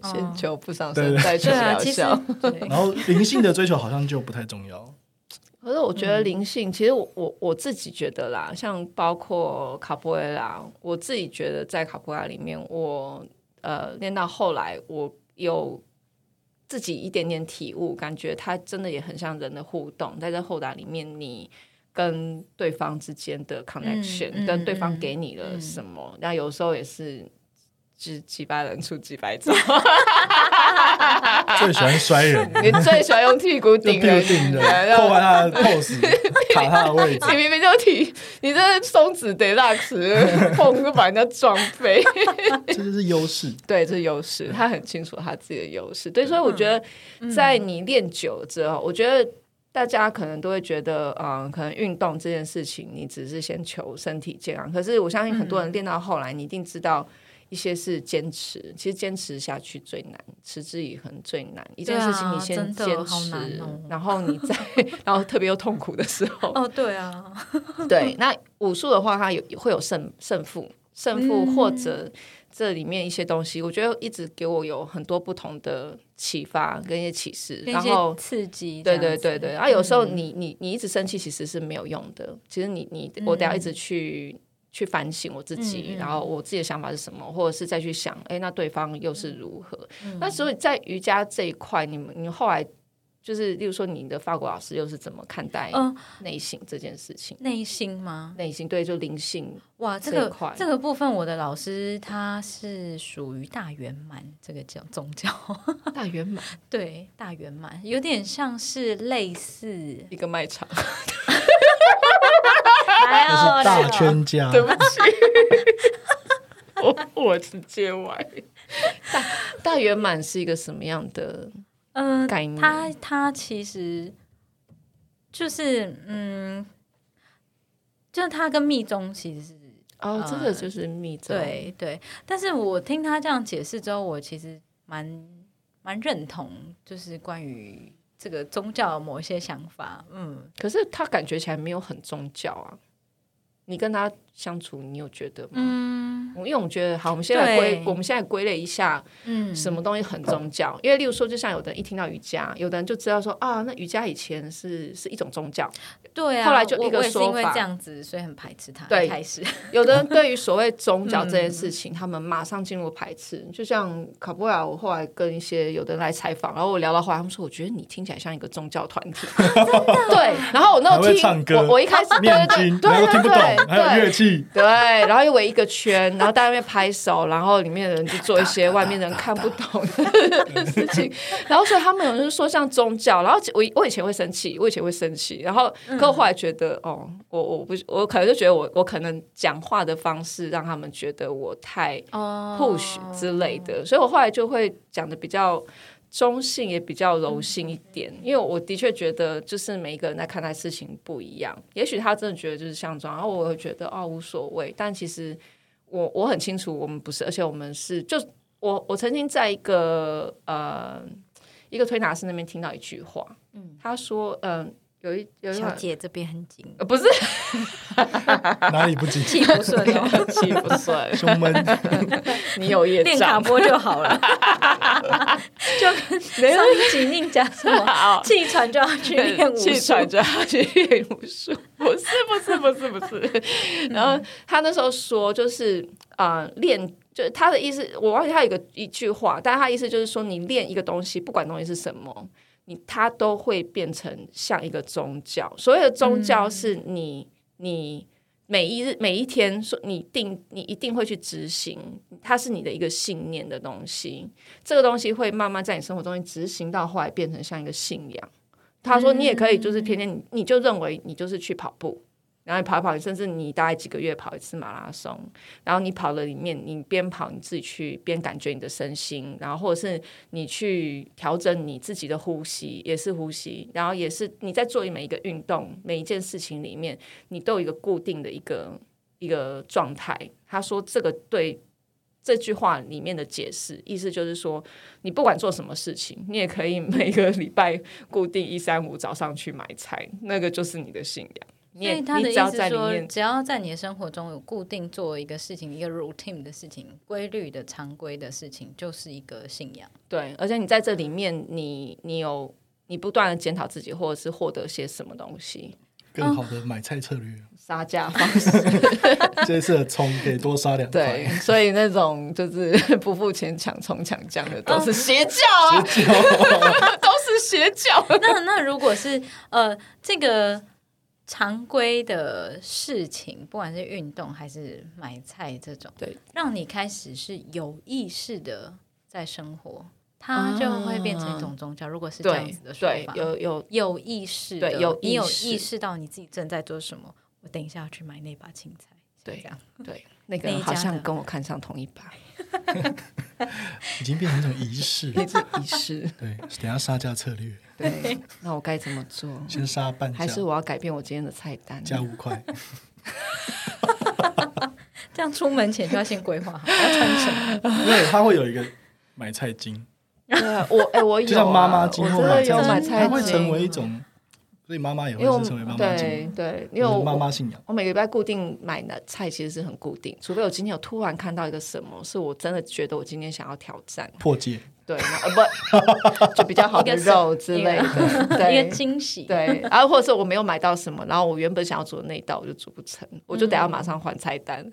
先求不伤身，再求疗效。然后灵性的追求好像就不太重要。可是我觉得灵性，其实我我我自己觉得啦，像包括卡波埃拉，我自己觉得在卡波埃拉里面，我呃练到后来，我有。自己一点点体悟，感觉它真的也很像人的互动。在这后打里面，你跟对方之间的 connection，、嗯、跟对方给你了什么，那、嗯、有时候也是。是几百人出几百招，最喜欢摔人，你最喜欢用屁股顶人，顶人，破坏他的 pose，卡他的位置。你明明就提，你这松子得拉丝，碰就把人家撞飞。这就是优势，对，这是优势。他很清楚他自己的优势，对，所以我觉得，在你练久了之后，我觉得大家可能都会觉得，嗯，可能运动这件事情，你只是先求身体健康。可是我相信很多人练到后来，你一定知道。一些是坚持，其实坚持下去最难，持之以恒最难。一件事情你先坚持，哦、然后你再，然后特别又痛苦的时候。哦，对啊，对。那武术的话，它有会有胜胜负，胜负或者这里面一些东西，嗯、我觉得一直给我有很多不同的启发跟一些启示，然后刺激。对对对对。啊，有时候你你你一直生气，其实是没有用的。其实你你我得要一直去。去反省我自己，嗯嗯，然后我自己的想法是什么，或者是再去想，哎，那对方又是如何？嗯、那所以在瑜伽这一块，你们你后来就是，例如说，你的法国老师又是怎么看待内心这件事情？呃、内心吗？内心对，就灵性哇，这个这个部分，我的老师他是属于大圆满这个叫宗教，大圆满 对，大圆满有点像是类似一个卖场。还是大圈家，对不起，我我是接歪。大大圆满是一个什么样的嗯概念？它它其实就是嗯，就是它跟密宗其实是哦，这个就是密宗，对对。但是我听他这样解释之后，我其实蛮蛮认同，就是关于这个宗教的某一些想法。嗯，可是他感觉起来没有很宗教啊。你跟他相处，你有觉得吗？嗯，因为我觉得好，我们现在归对我们现在归类一下，嗯，什么东西很宗教？嗯、因为例如说，就像有的人一听到瑜伽，有的人就知道说啊，那瑜伽以前是是一种宗教，对啊。后来就一个说法，因为这样子，所以很排斥它。对，开始 有的人对于所谓宗教这件事情，嗯、他们马上进入排斥。就像卡布亚，我后来跟一些有的人来采访，然后我聊到后来，他们说，我觉得你听起来像一个宗教团体。对，然后我那时候听，我我一开始念经，对对对，听不懂，还有乐器。对，然后又围一个圈，然后大家在那边拍手，然后里面的人就做一些外面的人看不懂的事情，然后所以他们有人说像宗教，然后我我以前会生气，我以前会生气，然后可我后来觉得，哦，我我不我可能就觉得我我可能讲话的方式让他们觉得我太 push 之类的，所以我后来就会讲的比较。中性也比较柔性一点，因为我的确觉得，就是每一个人在看待事情不一样。也许他真的觉得就是像这样，然后我会觉得哦无所谓。但其实我我很清楚，我们不是，而且我们是，就我我曾经在一个呃一个推拿师那边听到一句话，嗯，他说嗯。呃有一有一小姐这边很紧，呃，不是 哪里不紧？气不顺哦，气不顺，胸闷。你有业练卡波就好了，就没有紧硬讲什么，气喘就要去练武术，气喘就要去练武术。不是不是不是不是。然后他那时候说，就是啊，练，就他的意思，我忘记他有个一句话，但是他意思就是说，你练一个东西，不管东西是什么。你它都会变成像一个宗教，所谓的宗教是你、嗯、你每一日每一天说你定你一定会去执行，它是你的一个信念的东西，这个东西会慢慢在你生活中执行到后来变成像一个信仰。他说你也可以就是天天你你就认为你就是去跑步。然后你跑一跑，甚至你大概几个月跑一次马拉松，然后你跑了里面，你边跑你自己去边感觉你的身心，然后或者是你去调整你自己的呼吸，也是呼吸，然后也是你在做每一个运动每一件事情里面，你都有一个固定的一个一个状态。他说这个对这句话里面的解释，意思就是说，你不管做什么事情，你也可以每个礼拜固定一三五早上去买菜，那个就是你的信仰。所以他的意思是说，只要在你的生活中有固定做一个事情，一个 routine 的事情，规律的常规的事情，就是一个信仰。对，而且你在这里面，你你有你不断的检讨自己，或者是获得些什么东西，更好的买菜策略，杀价方式。这次的葱可以多杀两块。对，所以那种就是 不付钱抢葱抢酱的，都是邪教啊，邪教都是邪教。那那如果是呃这个。常规的事情，不管是运动还是买菜这种，对，让你开始是有意识的在生活，它就会变成一种宗教。啊、如果是这样子的说法，有有有意识的，对，有你有意识到你自己正在做什么。我等一下要去买那把青菜，对，这样对，那个好像跟我看上同一把，已经变成一种仪式，变成仪式。对，等下杀价策略。对，那我该怎么做？先杀半价，还是我要改变我今天的菜单？加五块。这样出门前就要先规划好 要穿什么？因为他会有一个买菜金。对啊，我哎，我有，就像妈妈金或买菜金，它会成为一种。所以妈妈也会成为妈妈对对，因为我妈妈信仰。我每个礼拜固定买的菜其实是很固定，除非我今天有突然看到一个什么，是我真的觉得我今天想要挑战破戒。对，呃不，就比较好的 肉之类的，对，一个惊喜。对，然后或者是我没有买到什么，然后我原本想要煮的那一道我就煮不成，我就得要马上换菜单。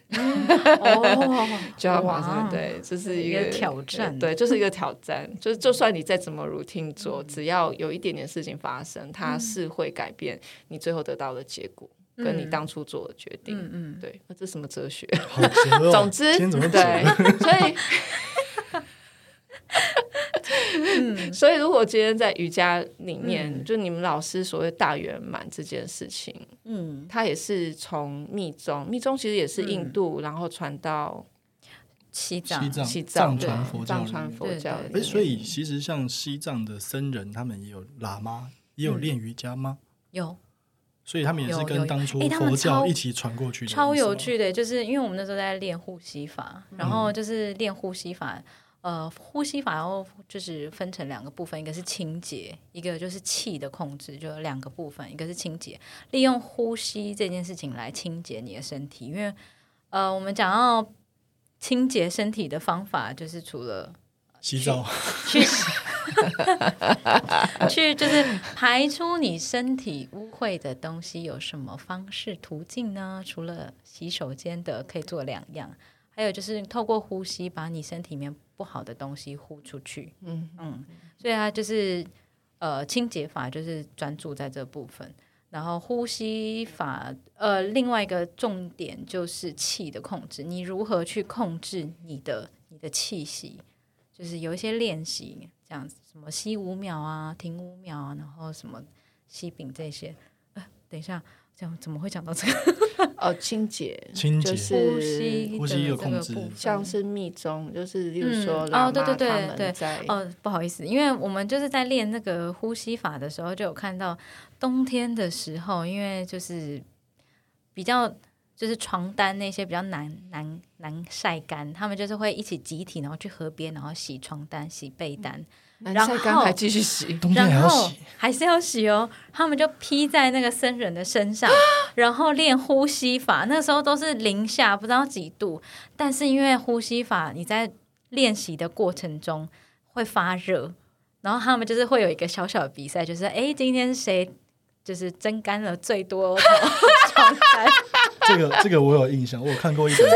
哦，就要马上对，这是一个挑战。对，就是一个挑战。就是就算你再怎么 routine 做，只要有一点点事情发生，它是会改变你最后得到的结果，跟你当初做的决定。嗯嗯，对，那这什么哲学？总之，对，所以。嗯，所以如果今天在瑜伽里面，嗯、就你们老师所谓大圆满这件事情，嗯，它也是从密宗，密宗其实也是印度，嗯、然后传到西藏，西藏藏传佛教，藏传佛教。哎，所以其实像西藏的僧人，他们也有喇嘛，也有练瑜伽吗？嗯、有，所以他们也是跟当初佛教一起传过去的，超有趣的，就是因为我们那时候在练呼吸法，然后就是练呼吸法。呃，呼吸法要就是分成两个部分，一个是清洁，一个就是气的控制，就两个部分，一个是清洁，利用呼吸这件事情来清洁你的身体。因为呃，我们讲到清洁身体的方法，就是除了洗澡，去 去就是排出你身体污秽的东西，有什么方式途径呢？除了洗手间的，可以做两样，还有就是透过呼吸把你身体里面。不好的东西呼出去，嗯嗯，所以它就是呃清洁法，就是专注在这部分。然后呼吸法，呃，另外一个重点就是气的控制。你如何去控制你的你的气息？就是有一些练习，这样子，什么吸五秒啊，停五秒啊，然后什么吸饼这些。呃，等一下。讲怎么会讲到这个？哦，清洁，清洁就是呼吸，呼吸有控制，像是密宗，就是例如说，哦，对对对对，哦，不好意思，因为我们就是在练那个呼吸法的时候，就有看到冬天的时候，因为就是比较就是床单那些比较难难难晒干，他们就是会一起集体，然后去河边，然后洗床单、洗被单。然后还继续洗，然后还是要洗哦。他们就披在那个僧人的身上，然后练呼吸法。那时候都是零下不知道几度，但是因为呼吸法，你在练习的过程中会发热，然后他们就是会有一个小小的比赛，就是哎，今天谁就是蒸干了最多床 单。这个 这个我有印象，我有看过一本，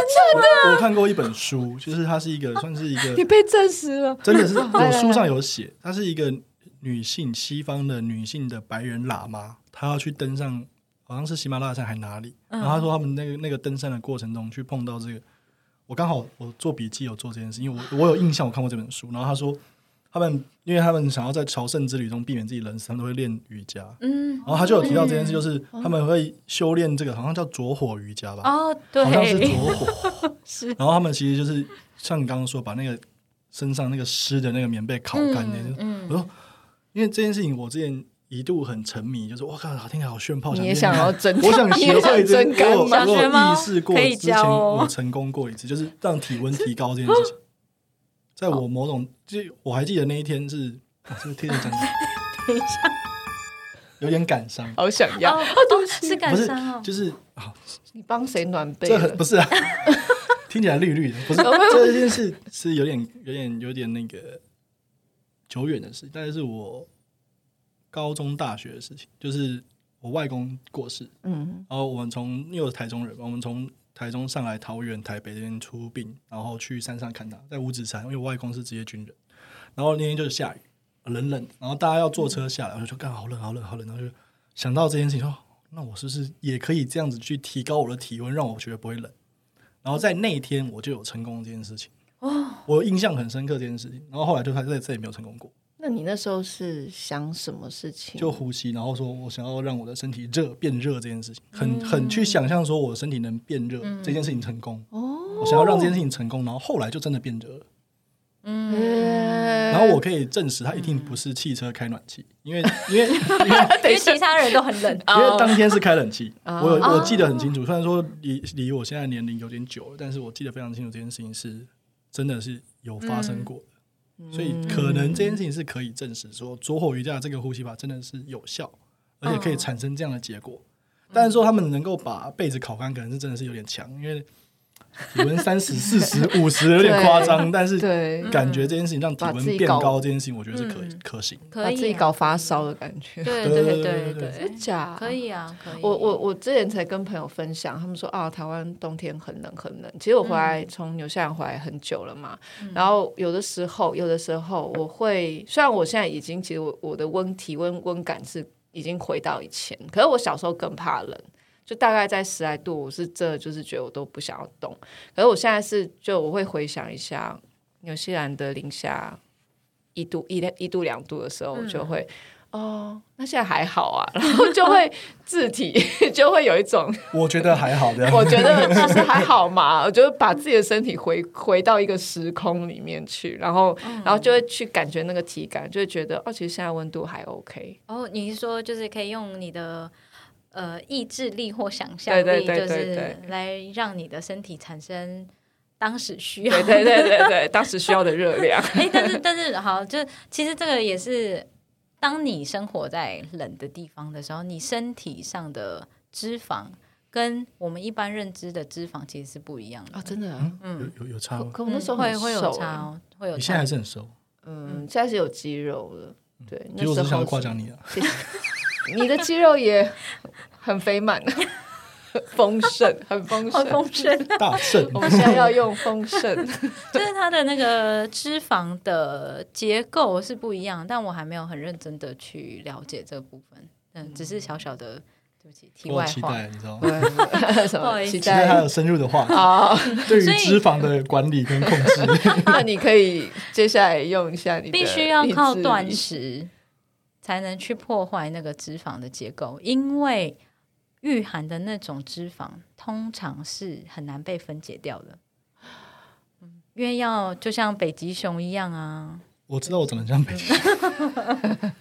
我有看过一本书，就是它是一个算是一个，你被证实了，真的是我书上有写，她是一个女性，西方的女性的白人喇嘛，她要去登上好像是喜马拉雅山还哪里，然后她说他们那个那个登山的过程中去碰到这个，我刚好我做笔记有做这件事，因为我我有印象我看过这本书，然后她说。他们，因为他们想要在朝圣之旅中避免自己冷死，他们都会练瑜伽。嗯，然后他就有提到这件事，就是他们会修炼这个，好像叫着火瑜伽吧？哦，对，好像是着火。是。然后他们其实就是像你刚刚说，把那个身上那个湿的那个棉被烤干。嗯。我说，因为这件事情，我之前一度很沉迷，就是我靠，听起来好炫炮，你也想要蒸？我想学会蒸干吗？我有意识过，之前我成功过一次，就是让体温提高这件事情。在我某种，就我还记得那一天是，是不是听着讲？等一下，有点感伤，好想要，是感伤哦，就是啊你帮谁暖被？这很不是啊，听起来绿绿的，不是。这件事是有点、有点、有点那个久远的事，但是我高中、大学的事情，就是我外公过世，嗯，然后我们从因为我是台中人，我们从。台中上来桃园、台北这边出殡，然后去山上看他，在五指山，因为我外公是职业军人。然后那天就是下雨，冷冷，然后大家要坐车下来，我就说：“干好冷，好冷，好冷。”然后就想到这件事情，说：“那我是不是也可以这样子去提高我的体温，让我觉得不会冷？然后在那一天我就有成功这件事情。哦，我印象很深刻这件事情。然后后来就发现再再也没有成功过。那你那时候是想什么事情？就呼吸，然后说我想要让我的身体热变热这件事情，很很去想象说我的身体能变热这件事情成功。哦，我想要让这件事情成功，然后后来就真的变热了。嗯，然后我可以证实，它一定不是汽车开暖气，因为因为因为 其他人都很冷，因为当天是开冷气。我我记得很清楚，虽然说离离我现在年龄有点久了，但是我记得非常清楚，这件事情是真的是有发生过。所以可能这件事情是可以证实说，左火瑜伽这个呼吸法真的是有效，而且可以产生这样的结果。但是说他们能够把被子烤干，可能是真的是有点强，因为体温三十、四十、五十有点夸张。但是感觉这件事情让体温变高，这件事情我觉得是可以可行，把自己搞发烧的感觉。对对对对对，真假？可以啊，可以。我我我之前才跟朋友分享，他们说啊，台湾冬天很冷很冷。其实我回来从纽西兰回来很久了嘛，然后有的时候有的时候我会，虽然我现在已经其实我我的温体温温感是已经回到以前，可是我小时候更怕冷。就大概在十来度，我是这就是觉得我都不想要动。可是我现在是，就我会回想一下纽西兰的零下一度一一度两度的时候，我就会、嗯、哦，那现在还好啊，然后就会自体就会有一种我觉得还好的，我觉得 就是还好嘛，我就把自己的身体回回到一个时空里面去，然后、嗯、然后就会去感觉那个体感，就会觉得哦，其实现在温度还 OK。哦，你是说就是可以用你的。呃，意志力或想象力，就是来让你的身体产生当时需要，对对对对对，当时需要的热量。哎，但是但是好，就其实这个也是，当你生活在冷的地方的时候，你身体上的脂肪跟我们一般认知的脂肪其实是不一样的。啊，真的，嗯，有有有差，可我那时候会会有差哦，会有。你现在还是很瘦，嗯，现在是有肌肉了，对，其实我是想夸奖你啊。你的肌肉也很肥满，丰盛，很丰盛，丰盛，大盛。我们现在要用丰盛，就是它的那个脂肪的结构是不一样，但我还没有很认真的去了解这个部分。嗯，只是小小的，对不起，题外话，期待你知道吗？什么？期待还有深入的话啊，对于脂肪的管理跟控制。那你可以接下来用一下你的，必须要靠断食。才能去破坏那个脂肪的结构，因为御寒的那种脂肪通常是很难被分解掉的。嗯，因为要就像北极熊一样啊。我知道我长得像北极熊，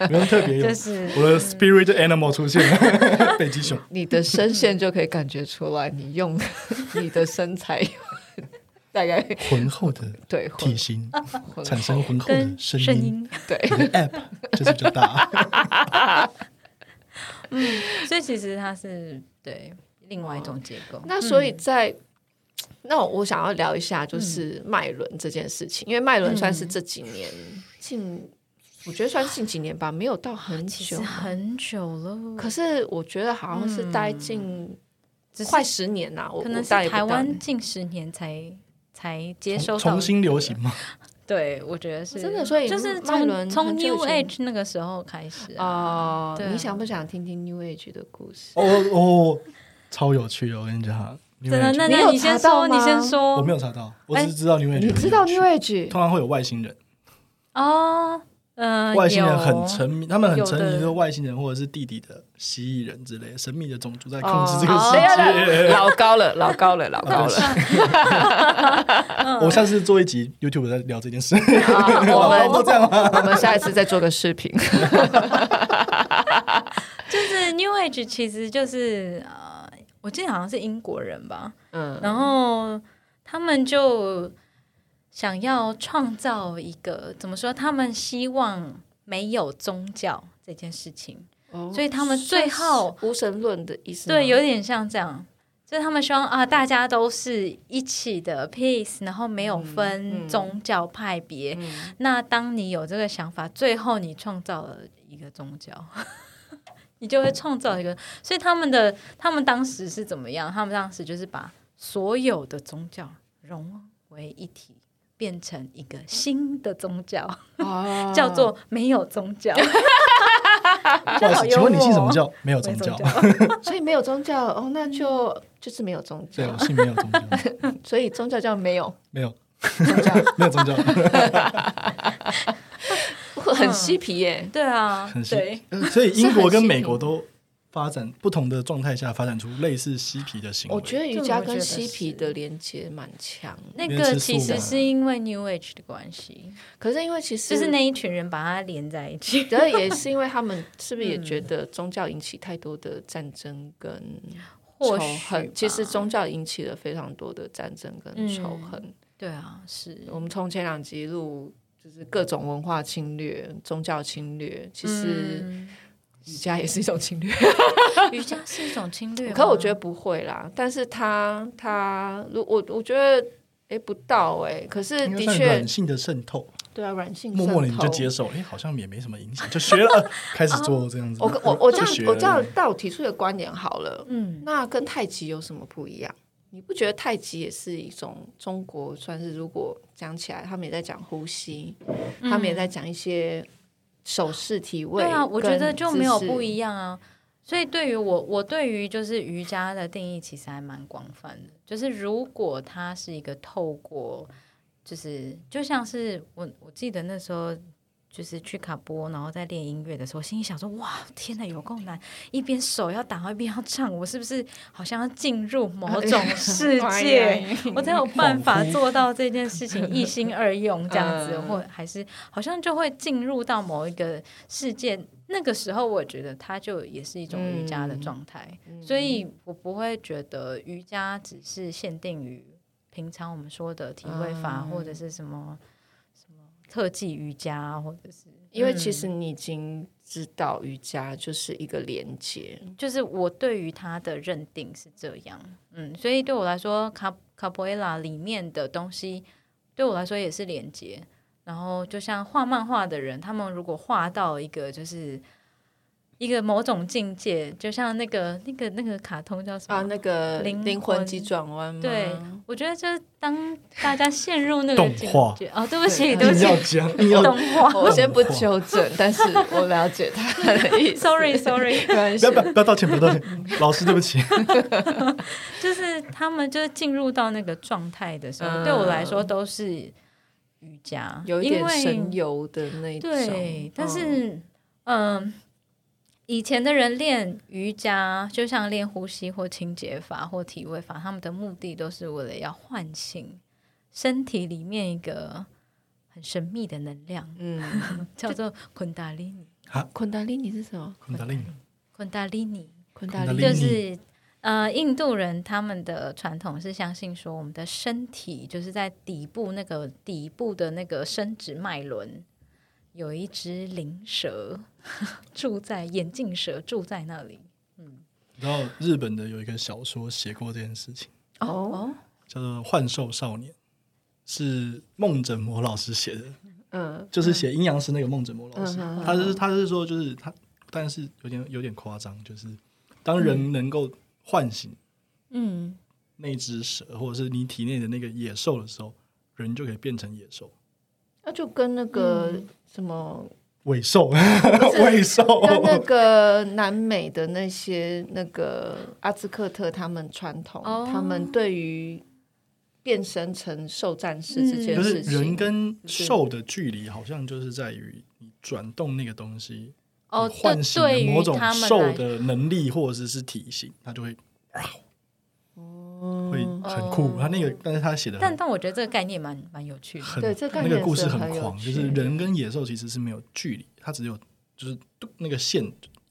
不用特别用，就是我的 spirit animal 出现了，北极熊。你的声线就可以感觉出来，你用 你的身材。大概浑厚的对体型产生浑厚的声音，对。app 就是比较大。嗯，所以其实它是对另外一种结构。那所以在那我想要聊一下，就是脉轮这件事情，因为脉轮算是这几年近，我觉得算是近几年吧，没有到很久，很久了。可是我觉得好像是待近快十年呐，我可能是台湾近十年才。才接受重新流行吗？对，我觉得是真的。所以就是从从 New Age 那个时候开始啊。你想不想听听 New Age 的故事？哦哦，超有趣的！我跟你讲，真的。那那你先说，你先说。我没有查到，我只是知道 New Age。你知道 New Age 通常会有外星人哦。嗯，外星人很沉迷，他们很沉迷，说外星人或者是地底的蜥蜴人之类神秘的种族在控制这个世界。老高了，老高了，老高了。我下次做一集 YouTube 在聊这件事。我们都这样吗？我们下一次再做个视频。就是 New Age，其实就是呃，我记得好像是英国人吧。嗯，然后他们就。想要创造一个怎么说？他们希望没有宗教这件事情，哦、所以他们最后无神论的意思。对，有点像这样，就是他们希望啊，大家都是一起的 peace，然后没有分宗教派别。嗯嗯、那当你有这个想法，最后你创造了一个宗教，你就会创造一个。所以他们的他们当时是怎么样？他们当时就是把所有的宗教融为一体。变成一个新的宗教，oh. 叫做没有宗教。不好意思，请问你信什么教？没有宗教，所以没有宗教哦，那就就是没有宗教。对，我信没有宗教，所以宗教叫没有，没有宗教，没有宗教，很嬉皮耶。对啊，很嬉皮。所以英国跟美国都。发展不同的状态下，发展出类似嬉皮的行为。我觉得瑜伽跟嬉皮的连接蛮强。那个其实是因为 New Age 的关系，可是因为其实就是那一群人把它连在一起。然后也是因为他们是不是也觉得宗教引起太多的战争跟仇恨？其实宗教引起了非常多的战争跟仇恨。嗯、对啊，是我们从前两集录就是各种文化侵略、宗教侵略，其实。嗯瑜伽也是一种侵略，瑜伽是一种侵略，可我觉得不会啦。但是他他，如我我觉得，哎，不到哎。可是的确，软性的渗透，对啊，软性默默的你就接受，哎，好像也没什么影响，就学了，开始做这样子。我我我这样我这样，但我提出的观点好了，嗯，那跟太极有什么不一样？你不觉得太极也是一种中国算是？如果讲起来，他们也在讲呼吸，他们也在讲一些。手势体位，对啊，我觉得就没有不一样啊。所以对于我，我对于就是瑜伽的定义其实还蛮广泛的。就是如果它是一个透过，就是就像是我我记得那时候。就是去卡波，然后在练音乐的时候，心里想说：“哇，天哪，有够难！一边手要打，一边要唱，我是不是好像要进入某种 世界？我才有办法做到这件事情，一心二用这样子，或还是好像就会进入到某一个世界。那个时候，我觉得它就也是一种瑜伽的状态，所以我不会觉得瑜伽只是限定于平常我们说的体位法或者是什么。”特技瑜伽，或者是因为其实你已经知道瑜伽就是一个连接，嗯，就是我对于它的认定是这样，嗯，所以对我来说，卡卡波埃拉里面的东西对我来说也是连接。然后就像画漫画的人，他们如果画到一个就是。一个某种境界，就像那个那个那个卡通叫什么？啊，那个灵灵魂急转弯。对，我觉得就是当大家陷入那个境界。哦，对不起，对不起，动画，我先不纠正，但是我了解他的意思。Sorry，Sorry，不要不要不要道歉，不要道歉，老师对不起。就是他们就是进入到那个状态的时候，对我来说都是瑜伽，有一点神游的那种。对，但是嗯。以前的人练瑜伽，就像练呼吸或清洁法或体位法，他们的目的都是为了要唤醒身体里面一个很神秘的能量，嗯，叫做昆达里尼。啊，昆达里尼是什么？昆达里尼，昆达里尼，昆达里尼就是呃，印度人他们的传统是相信说，我们的身体就是在底部那个底部的那个生殖脉轮。有一只灵蛇 住在眼镜蛇住在那里，嗯，然后日本的有一个小说写过这件事情，哦，叫做《幻兽少年》，是梦枕魔老师写的，嗯，就是写阴阳师那个梦枕魔老师，嗯、他是他是说就是他，但是有点有点夸张，就是当人能够唤醒，嗯，那只蛇或者是你体内的那个野兽的时候，人就可以变成野兽。那就跟那个什么尾兽，尾兽。跟那个南美的那些那个阿兹克特他们传统，哦、他们对于变身成兽战士这件事情，就是人跟兽的距离好像就是在于你转动那个东西，哦，唤醒某种兽的能力或者是体型，它就会。哦。会很酷，他那个，但是他写的，但但我觉得这个概念蛮蛮有趣的，对，这个那个故事很狂，就是人跟野兽其实是没有距离，它只有就是那个线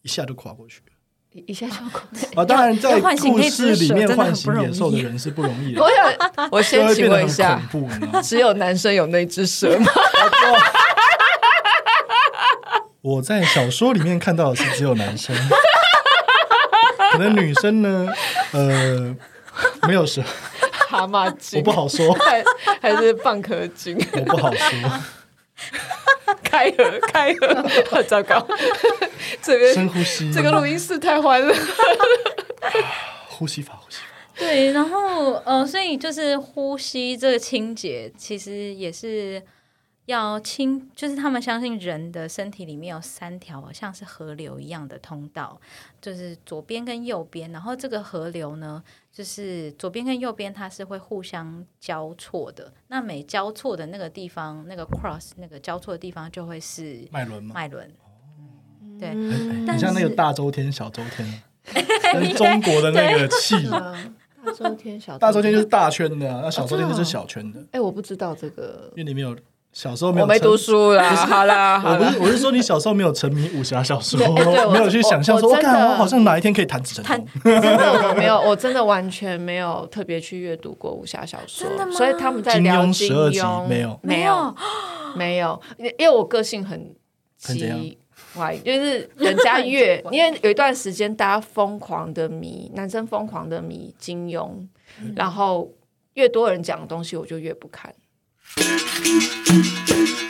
一下就跨过去了，一下就跨过去啊！当然，在故事里面唤醒野兽的人是不容易的。我想，我先请问一下，只有男生有那只蛇吗？我在小说里面看到的是只有男生，可能女生呢，呃。没有蛇，蛤蟆精，我不好说，还还是蚌壳精，我不好说。开合，开合，好糟糕！这边深呼吸，这个录音室太欢乐。呼吸法，呼吸法。对，然后呃，所以就是呼吸这个清洁，其实也是要清，就是他们相信人的身体里面有三条像是河流一样的通道，就是左边跟右边，然后这个河流呢，就是左边跟右边它是会互相交错的，那每交错的那个地方，那个 cross 那个交错的地方就会是脉轮吗？脉轮，对，很像那个大周天、小周天，跟中国的那个气。大周天小，大周天就是大圈的，那小周天就是小圈的。哎，我不知道这个，因为里面有小时候没有，我没读书啦。好啦，我不是，我是说你小时候没有沉迷武侠小说，没有去想象说，我看我好像哪一天可以弹指。真的没有，我真的完全没有特别去阅读过武侠小说，真的吗？所以他们在聊金庸，十二集没有，没有，没有，因为我个性很急。哇，就是人家越，因为有一段时间大家疯狂的迷，男生疯狂的迷金庸，嗯、然后越多人讲的东西，我就越不看。thank you